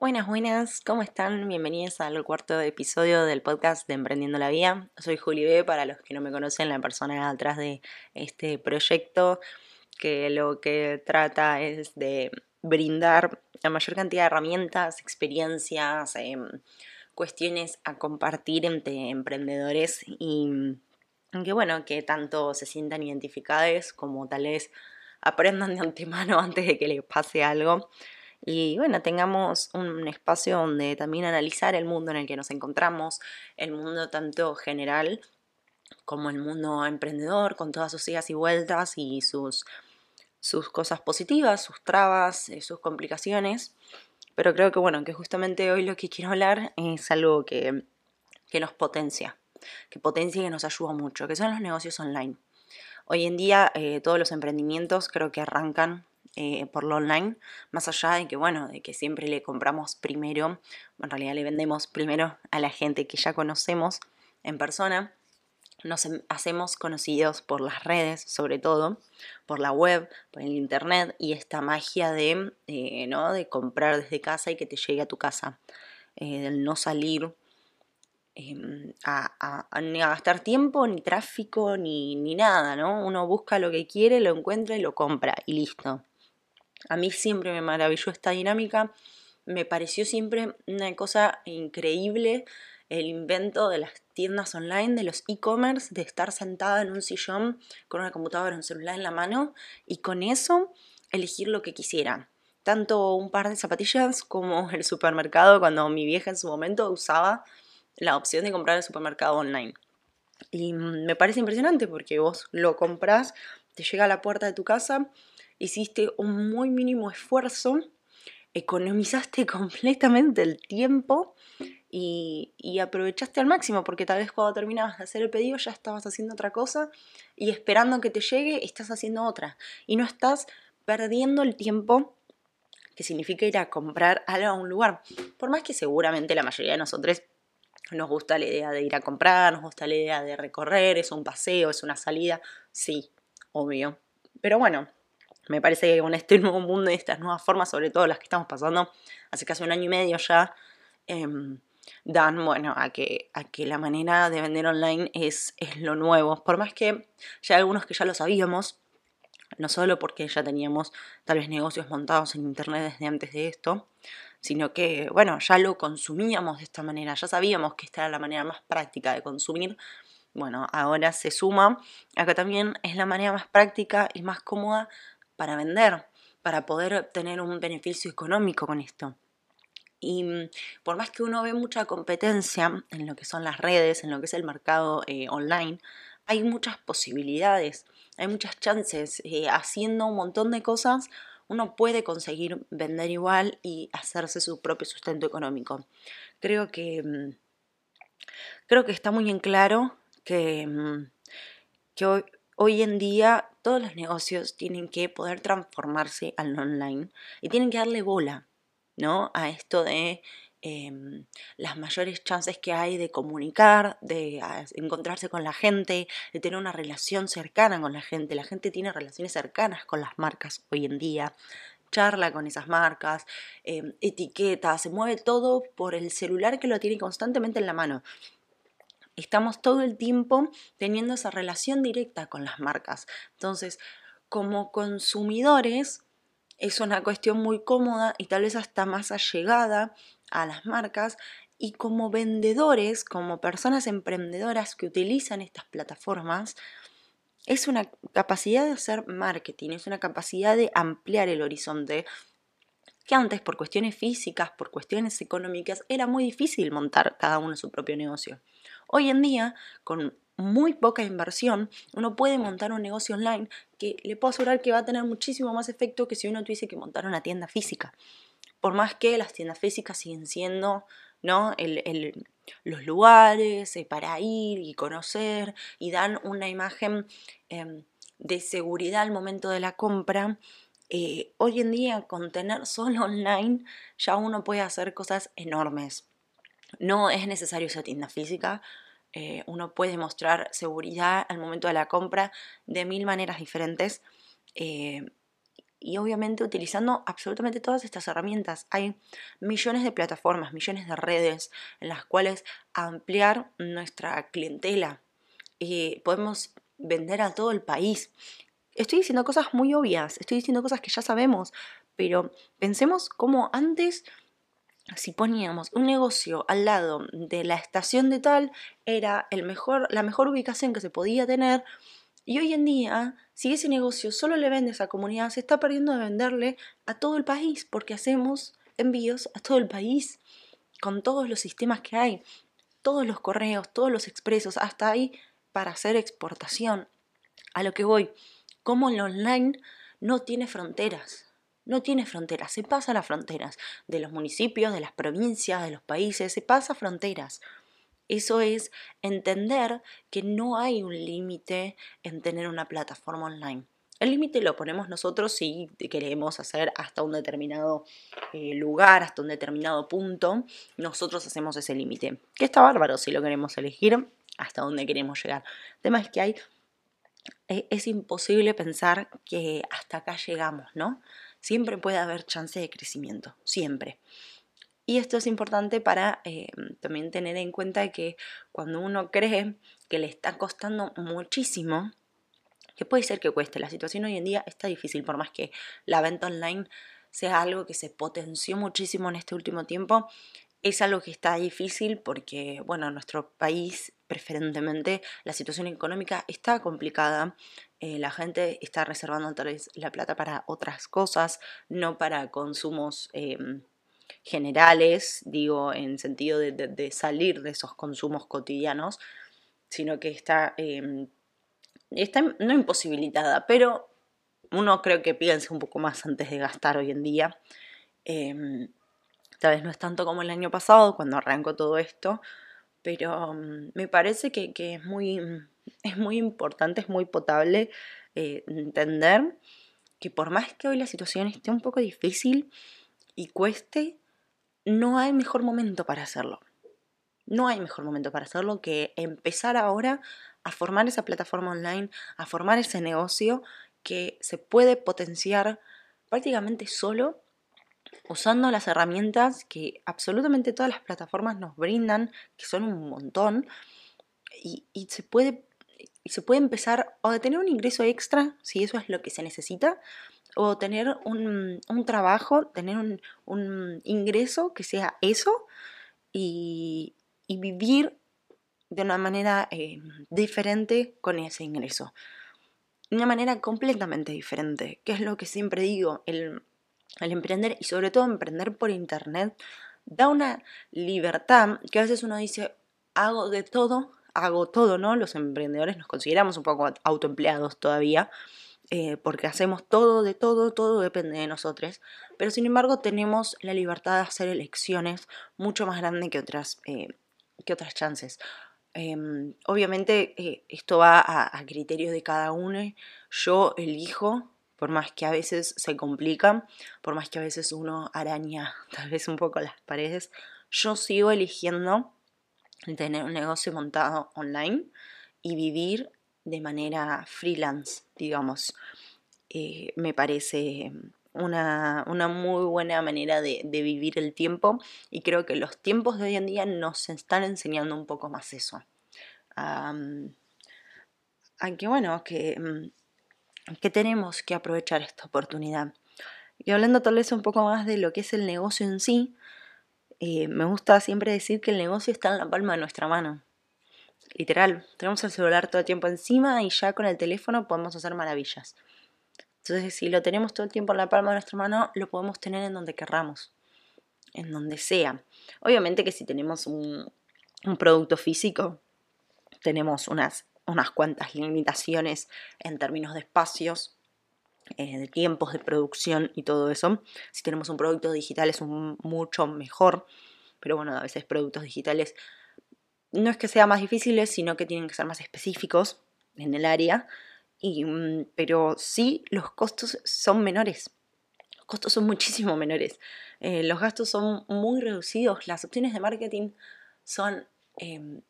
Buenas, buenas, ¿cómo están? Bienvenidos al cuarto episodio del podcast de Emprendiendo la Vía. Soy Juli B, para los que no me conocen, la persona atrás de este proyecto que lo que trata es de brindar la mayor cantidad de herramientas, experiencias, em, cuestiones a compartir entre emprendedores y que bueno, que tanto se sientan identificados como tal vez aprendan de antemano antes de que les pase algo y bueno, tengamos un espacio donde también analizar el mundo en el que nos encontramos, el mundo tanto general como el mundo emprendedor, con todas sus idas y vueltas y sus, sus cosas positivas, sus trabas, eh, sus complicaciones. Pero creo que bueno, que justamente hoy lo que quiero hablar es algo que, que nos potencia, que potencia y que nos ayuda mucho, que son los negocios online. Hoy en día eh, todos los emprendimientos creo que arrancan eh, por lo online, más allá de que, bueno, de que siempre le compramos primero, en realidad le vendemos primero a la gente que ya conocemos en persona, nos em, hacemos conocidos por las redes, sobre todo, por la web, por el internet y esta magia de, eh, ¿no? de comprar desde casa y que te llegue a tu casa, eh, del no salir em, a, a gastar tiempo, ni tráfico, ni, ni nada, ¿no? Uno busca lo que quiere, lo encuentra y lo compra y listo. A mí siempre me maravilló esta dinámica, me pareció siempre una cosa increíble el invento de las tiendas online, de los e-commerce, de estar sentada en un sillón con una computadora un celular en la mano y con eso elegir lo que quisiera. Tanto un par de zapatillas como el supermercado, cuando mi vieja en su momento usaba la opción de comprar el supermercado online. Y me parece impresionante porque vos lo compras, te llega a la puerta de tu casa, hiciste un muy mínimo esfuerzo, economizaste completamente el tiempo y, aprovechaste al máximo, porque tal vez cuando terminabas de hacer el pedido ya estabas haciendo otra cosa y esperando que te llegue estás haciendo otra. Y no estás perdiendo el tiempo que significa ir a comprar algo a un lugar. Por más que seguramente la mayoría de nosotros nos gusta la idea de ir a comprar, nos gusta la idea de recorrer, es un paseo, es una salida, sí, obvio. Pero bueno, me parece que con este nuevo mundo y estas nuevas formas, sobre todo las que estamos pasando hace casi un año y medio ya, em, dan, bueno, a que, a que la manera de vender online es, es lo nuevo. Por más que ya algunos que ya lo sabíamos, no solo porque ya teníamos tal vez negocios montados en internet desde antes de esto, sino que, bueno, ya lo consumíamos de esta manera, ya sabíamos que esta era la manera más práctica de consumir. Bueno, ahora se suma, acá también es la manera más práctica y más cómoda para vender, para poder obtener un beneficio económico con esto. Y mm, por más que uno ve mucha competencia en lo que son las redes, en lo que es el mercado eh, online, hay muchas posibilidades, hay muchas chances. Eh, haciendo un montón de cosas, uno puede conseguir vender igual y hacerse su propio sustento económico. Creo que, mm, creo que está muy en claro que, mm, que hoy, hoy en día todos los negocios tienen que poder transformarse al online y tienen que darle bola, ¿no? A esto de em, las mayores chances que hay de comunicar, de encontrarse con la gente, de tener una relación cercana con la gente. La gente tiene relaciones cercanas con las marcas hoy en día charla con esas marcas, em, etiqueta, se mueve todo por el celular que lo tiene constantemente en la mano estamos todo el tiempo teniendo esa relación directa con las marcas. Entonces, como consumidores, es una cuestión muy cómoda y tal vez hasta más allegada a las marcas. Y como vendedores, como personas emprendedoras que utilizan estas plataformas, es una capacidad de hacer marketing, es una capacidad de ampliar el horizonte que antes por cuestiones físicas, por cuestiones económicas, era muy difícil montar cada uno su propio negocio. Hoy en día, con muy poca inversión, uno puede montar un negocio online que le puedo asegurar que va a tener muchísimo más efecto que si uno tuviese que montar una tienda física. Por más que las tiendas físicas siguen siendo ¿no? los lugares eh, para ir y conocer y dan una imagen em, de seguridad al momento de la compra. Eh, hoy en día con tener solo online ya uno puede hacer cosas enormes. No es necesario esa tienda física. Eh, uno puede mostrar seguridad al momento de la compra de mil maneras diferentes. Eh, y obviamente utilizando absolutamente todas estas herramientas. Hay millones de plataformas, millones de redes en las cuales ampliar nuestra clientela. y podemos vender a todo el país. Estoy diciendo cosas muy obvias, estoy diciendo cosas que ya sabemos, pero pensemos cómo antes si poníamos un negocio al lado de la estación de tal, era el mejor, la mejor ubicación que se podía tener. Y hoy en día, si ese negocio solo le vende a esa comunidad, se está perdiendo de venderle a todo el país, porque hacemos envíos a todo el país, con todos los sistemas que hay, todos los correos, todos los expresos, hasta ahí para hacer exportación. A lo que voy, como el online no tiene fronteras no tiene fronteras, se pasa las fronteras de los municipios, de las provincias, de los países, se pasa fronteras. Eso es entender que no hay un límite en tener una plataforma online. El límite lo ponemos nosotros si queremos hacer hasta un determinado eh, lugar, hasta un determinado punto. Nosotros hacemos ese límite. Que está bárbaro si lo queremos elegir hasta dónde queremos llegar. El tema es que hay. E, es imposible pensar que hasta acá llegamos, ¿no? Siempre puede haber chance de crecimiento, siempre. Y esto es importante para eh, también tener en cuenta que cuando uno cree que le está costando muchísimo, que puede ser que cueste, la situación hoy en día está difícil, por más que la venta online sea algo que se potenció muchísimo en este último tiempo, es algo que está difícil porque, bueno, en nuestro país preferentemente la situación económica está complicada, eh, la gente está reservando tal vez la plata para otras cosas, no para consumos em, generales, digo, en sentido de, salir de esos consumos cotidianos, sino que está, em, está no imposibilitada, pero uno creo que piensa un poco más antes de gastar hoy en día. Em, tal vez no es tanto como el año pasado, cuando arrancó todo esto, pero me parece que, que es muy es muy importante, es muy potable eh, entender que por más que hoy la situación esté un poco difícil y cueste, no hay mejor momento para hacerlo. No hay mejor momento para hacerlo que empezar ahora a formar esa plataforma online, a formar ese negocio que se puede potenciar prácticamente solo usando las herramientas que absolutamente todas las plataformas nos brindan, que son un montón, y, y se puede y se puede empezar o a tener un ingreso extra, si eso es lo que se necesita, o tener un, trabajo, tener un, ingreso que sea eso y, vivir de una manera eh, diferente con ese ingreso. Una manera completamente diferente, que es lo que siempre digo, el, el emprender y sobre todo emprender por internet da una libertad que a veces uno dice, hago de todo hago todo, ¿no? Los emprendedores nos consideramos un poco autoempleados todavía, eh, porque hacemos todo, de todo, todo depende de nosotros, pero sin embargo tenemos la libertad de hacer elecciones mucho más grande que otras, eh, que otras chances. Em, obviamente eh, esto va a, a, criterio de cada uno. Yo elijo, por más que a veces se complican, por más que a veces uno araña tal vez un poco las paredes, yo sigo eligiendo tener un negocio montado online y vivir de manera freelance, digamos. Eh, me parece una, muy buena manera de, vivir el tiempo y creo que los tiempos de hoy en día nos están enseñando un poco más eso. aunque bueno, que, mm, que tenemos que aprovechar esta oportunidad. Y hablando tal vez un poco más de lo que es el negocio en sí, eh, me gusta siempre decir que el negocio está en la palma de nuestra mano. Literal, tenemos el celular todo el tiempo encima y ya con el teléfono podemos hacer maravillas. Entonces, si lo tenemos todo el tiempo en la palma de nuestra mano, lo podemos tener en donde querramos, en donde sea. Obviamente que si tenemos un, un producto físico, tenemos unas, unas cuantas limitaciones en términos de espacios, eh, de tiempos de producción y todo eso. Si tenemos un producto digital es mucho mejor, pero bueno, a veces productos digitales no es que sean más difíciles, sino que tienen que ser más específicos en el área, mm, pero sí los costos son menores. Los costos son muchísimo menores. Eh, los gastos son muy reducidos. Las opciones de marketing son em,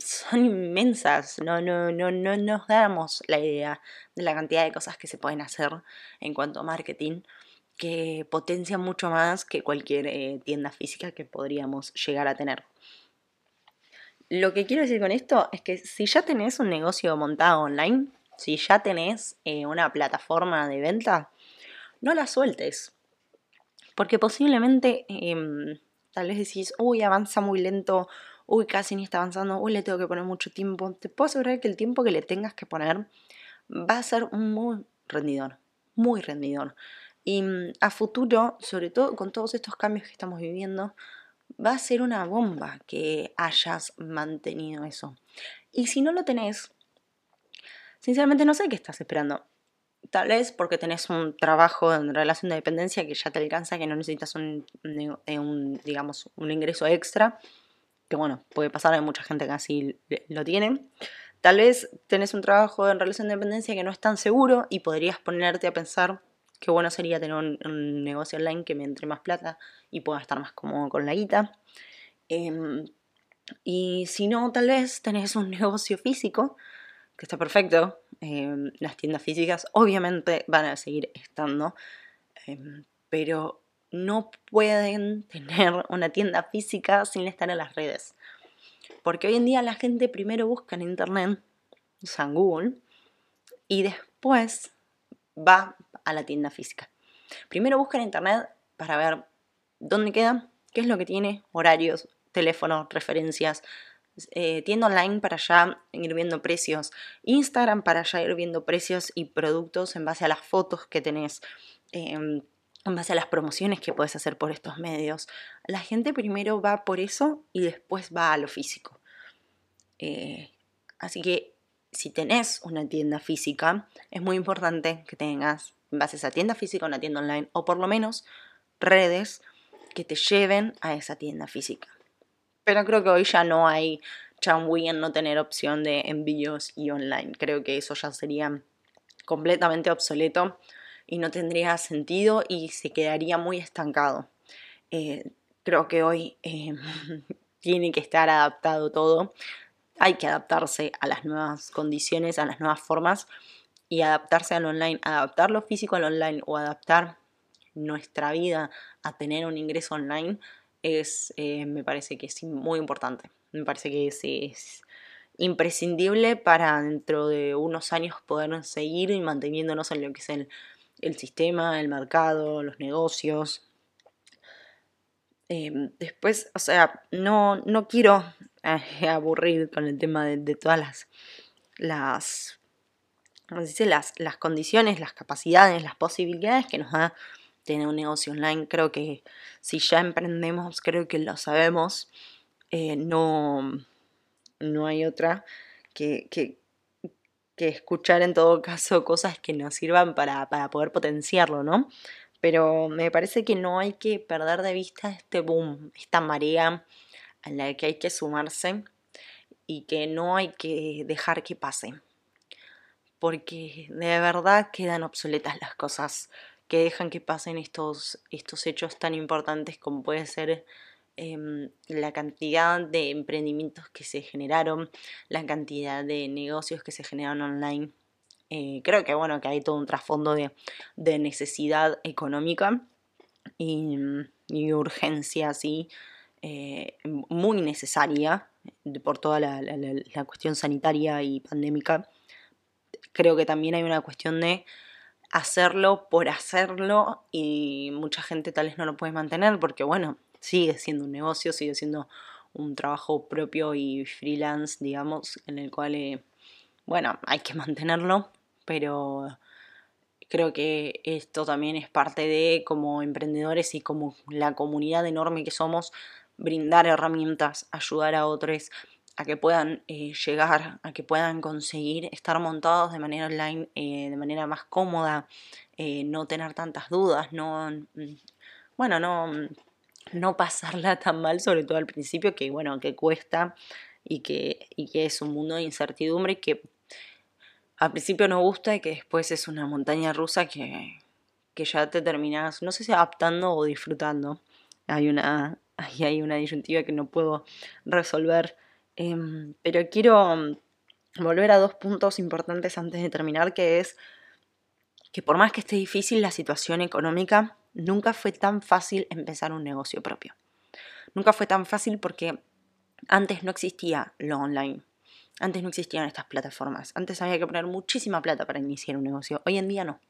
son inmensas, no, no, no, no nos damos la idea de la cantidad de cosas que se pueden hacer en cuanto a marketing que potencia mucho más que cualquier eh, tienda física que podríamos llegar a tener. Lo que quiero decir con esto es que si ya tenés un negocio montado online, si ya tenés eh, una plataforma de venta, no la sueltes. Porque posiblemente em, tal vez decís, uy, avanza muy lento, uy, casi ni está avanzando, uy, le tengo que poner mucho tiempo. Te puedo asegurar que el tiempo que le tengas que poner va a ser muy rendidor, muy rendidor. Y mm, a futuro, sobre todo con todos estos cambios que estamos viviendo, va a ser una bomba que hayas mantenido eso. Y si no lo tenés, sinceramente no sé qué estás esperando. Tal vez porque tenés un trabajo en relación de dependencia que ya te alcanza, que no necesitas un, un digamos, un ingreso extra, que bueno, puede pasar, hay mucha gente que así lo tiene. Tal vez tenés un trabajo en relación de dependencia que no es tan seguro y podrías ponerte a pensar qué bueno sería tener un, negocio online que me entre más plata y pueda estar más cómodo con la guita. Em, y si no, tal vez tenés un negocio físico que está perfecto. Em, las tiendas físicas obviamente van a seguir estando, em, pero no pueden tener una tienda física sin estar en las redes. Porque hoy en día la gente primero busca en internet, o Google, y después va a la tienda física. Primero busca en internet para ver dónde queda, qué es lo que tiene, horarios, teléfono, referencias, eh, tienda online para ya ir viendo precios, Instagram para ya ir viendo precios y productos en base a las fotos que tenés, em, en base a las promociones que puedes hacer por estos medios. La gente primero va por eso y después va a lo físico. Eh, así que si tenés una tienda física, es muy importante que tengas en base a esa tienda física una tienda online o por lo menos redes que te lleven a esa tienda física. Pero creo que hoy ya no hay changui en no tener opción de envíos y online. Creo que eso ya sería completamente obsoleto y no tendría sentido y se quedaría muy estancado. Eh, creo que hoy eh, tiene que estar adaptado todo. Hay que adaptarse a las nuevas condiciones, a las nuevas formas y adaptarse al online, adaptar lo físico al online o adaptar nuestra vida a tener un ingreso online es, eh, me parece que es muy importante. Me parece que es, imprescindible para dentro de unos años poder seguir manteniéndonos en lo que es el, sistema, el mercado, los negocios. Em, después, o sea, no, no quiero eh, aburrir con el tema de, todas las, las, dice? Las, las condiciones, las capacidades, las posibilidades que nos da tener un negocio online. Creo que si ya emprendemos, creo que lo sabemos. Eh, no, no hay otra que, que, escuchar en todo caso cosas que nos sirvan para, para poder potenciarlo, ¿no? Pero me parece que no hay que perder de vista este boom, esta marea a la que hay que sumarse y que no hay que dejar que pase. Porque de verdad quedan obsoletas las cosas que dejan que pasen estos, estos hechos tan importantes como puede ser em, la cantidad de emprendimientos que se generaron, la cantidad de negocios que se generaron online. Eh, creo que bueno, que hay todo un trasfondo de, necesidad económica y, urgencia así, eh, muy necesaria por toda la, la cuestión sanitaria y pandémica. Creo que también hay una cuestión de hacerlo por hacerlo y mucha gente tal vez no lo puede mantener porque bueno, sigue siendo un negocio, sigue siendo un trabajo propio y freelance, digamos, en el cual, eh, bueno, hay que mantenerlo, pero creo que esto también es parte de como emprendedores y como la comunidad enorme que somos, brindar herramientas, ayudar a otros a que puedan eh, llegar, a que puedan conseguir estar montados de manera online, eh, de manera más cómoda, eh, no tener tantas dudas, no, mm, bueno, no, mm, no pasarla tan mal, sobre todo al principio, que bueno, que cuesta y que, y que es un mundo de incertidumbre y que al principio no gusta y que después es una montaña rusa que, que ya te terminas, no sé si adaptando o disfrutando. Hay una, hay una disyuntiva que no puedo resolver Em, pero quiero mm, volver a dos puntos importantes antes de terminar, que es que por más que esté difícil la situación económica, nunca fue tan fácil empezar un negocio propio. Nunca fue tan fácil porque antes no existía lo online. Antes no existían estas plataformas. Antes había que poner muchísima plata para iniciar un negocio. Hoy en día no.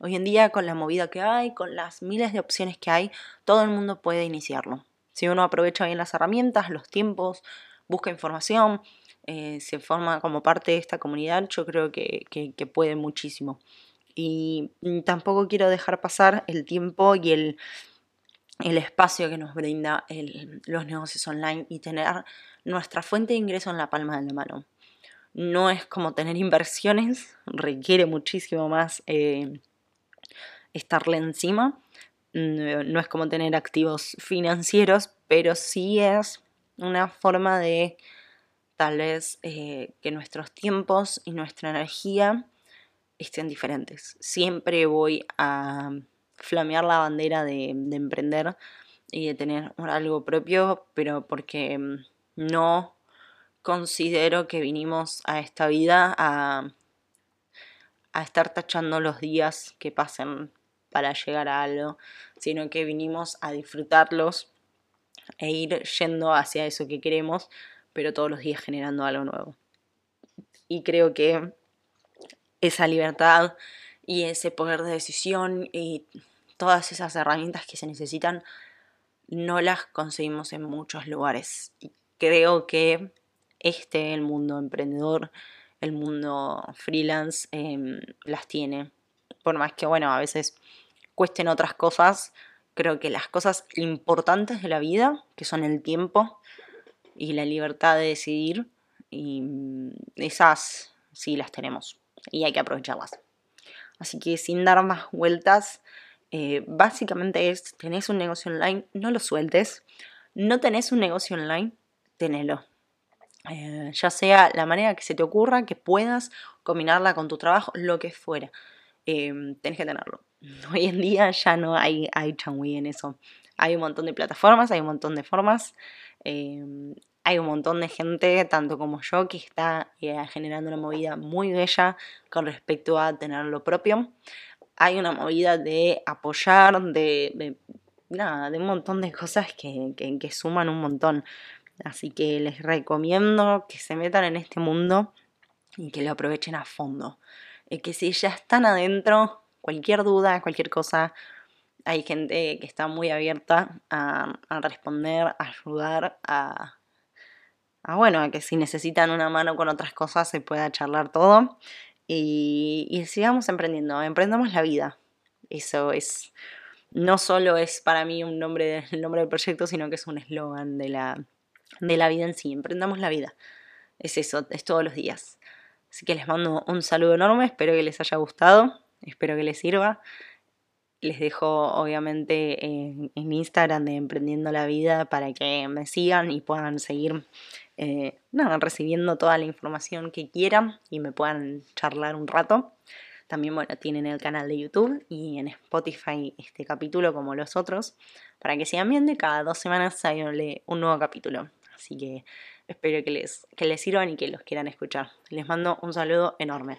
Hoy en día con la movida que hay, con las miles de opciones que hay, todo el mundo puede iniciarlo. Si uno aprovecha bien las herramientas, los tiempos, busca información, eh, se forma como parte de esta comunidad, yo creo que, puede muchísimo. Y tampoco quiero dejar pasar el tiempo y el, espacio que nos brinda los negocios online y tener nuestra fuente de ingreso en la palma de la mano. No es como tener inversiones, requiere muchísimo más eh, estarle encima. No es como tener activos financieros, pero sí es una forma de tal vez eh, que nuestros tiempos y nuestra energía estén diferentes. Siempre voy a flamear la bandera de, emprender y de tener algo propio, pero porque mm, no considero que vinimos a esta vida a, a estar tachando los días que pasen para llegar a algo, sino que vinimos a disfrutarlos e ir yendo hacia eso que queremos, pero todos los días generando algo nuevo. Y creo que esa libertad y ese poder de decisión y todas esas herramientas que se necesitan no las conseguimos en muchos lugares. Y creo que este, el mundo emprendedor, el mundo freelance, em, las tiene. Por más que, bueno, a veces cuesten otras cosas, creo que las cosas importantes de la vida, que son el tiempo y la libertad de decidir, y mm, esas sí las tenemos y hay que aprovecharlas. Así que sin dar más vueltas, eh, básicamente es, tenés un negocio online, no lo sueltes. No tenés un negocio online, tenelo. Eh, ya sea la manera que se te ocurra, que puedas combinarla con tu trabajo, lo que fuera. Eh, tenés que tenerlo. Hoy en día ya no hay, hay changui en eso. Hay un montón de plataformas, hay un montón de formas. Hay un montón de gente, tanto como yo, que está eh, generando una movida muy bella con respecto a tener lo propio. Hay una movida de apoyar, de, nada, de un montón de cosas que, que, suman un montón. Así que les recomiendo que se metan en este mundo y que lo aprovechen a fondo. Y que si ya están adentro, cualquier duda, cualquier cosa, hay gente que está muy abierta a, responder, a ayudar, a, bueno, a que si necesitan una mano con otras cosas se pueda charlar todo. Y, sigamos emprendiendo, emprendamos la vida. Eso es, no solo es para mí un nombre, el nombre del proyecto, sino que es un eslogan de la, de la vida en sí, emprendamos la vida. Es eso, es todos los días. Así que les mando un saludo enorme, espero que les haya gustado. Espero que les sirva. Les dejo obviamente en, Instagram de Emprendiendo la Vida para que me sigan y puedan seguir eh, recibiendo toda la información que quieran y me puedan charlar un rato. También, bueno, tienen el canal de YouTube y en Spotify este capítulo como los otros, para que sigan viendo cada dos semanas hay un nuevo capítulo. Así que espero que les, que les sirvan y que los quieran escuchar. Les mando un saludo enorme.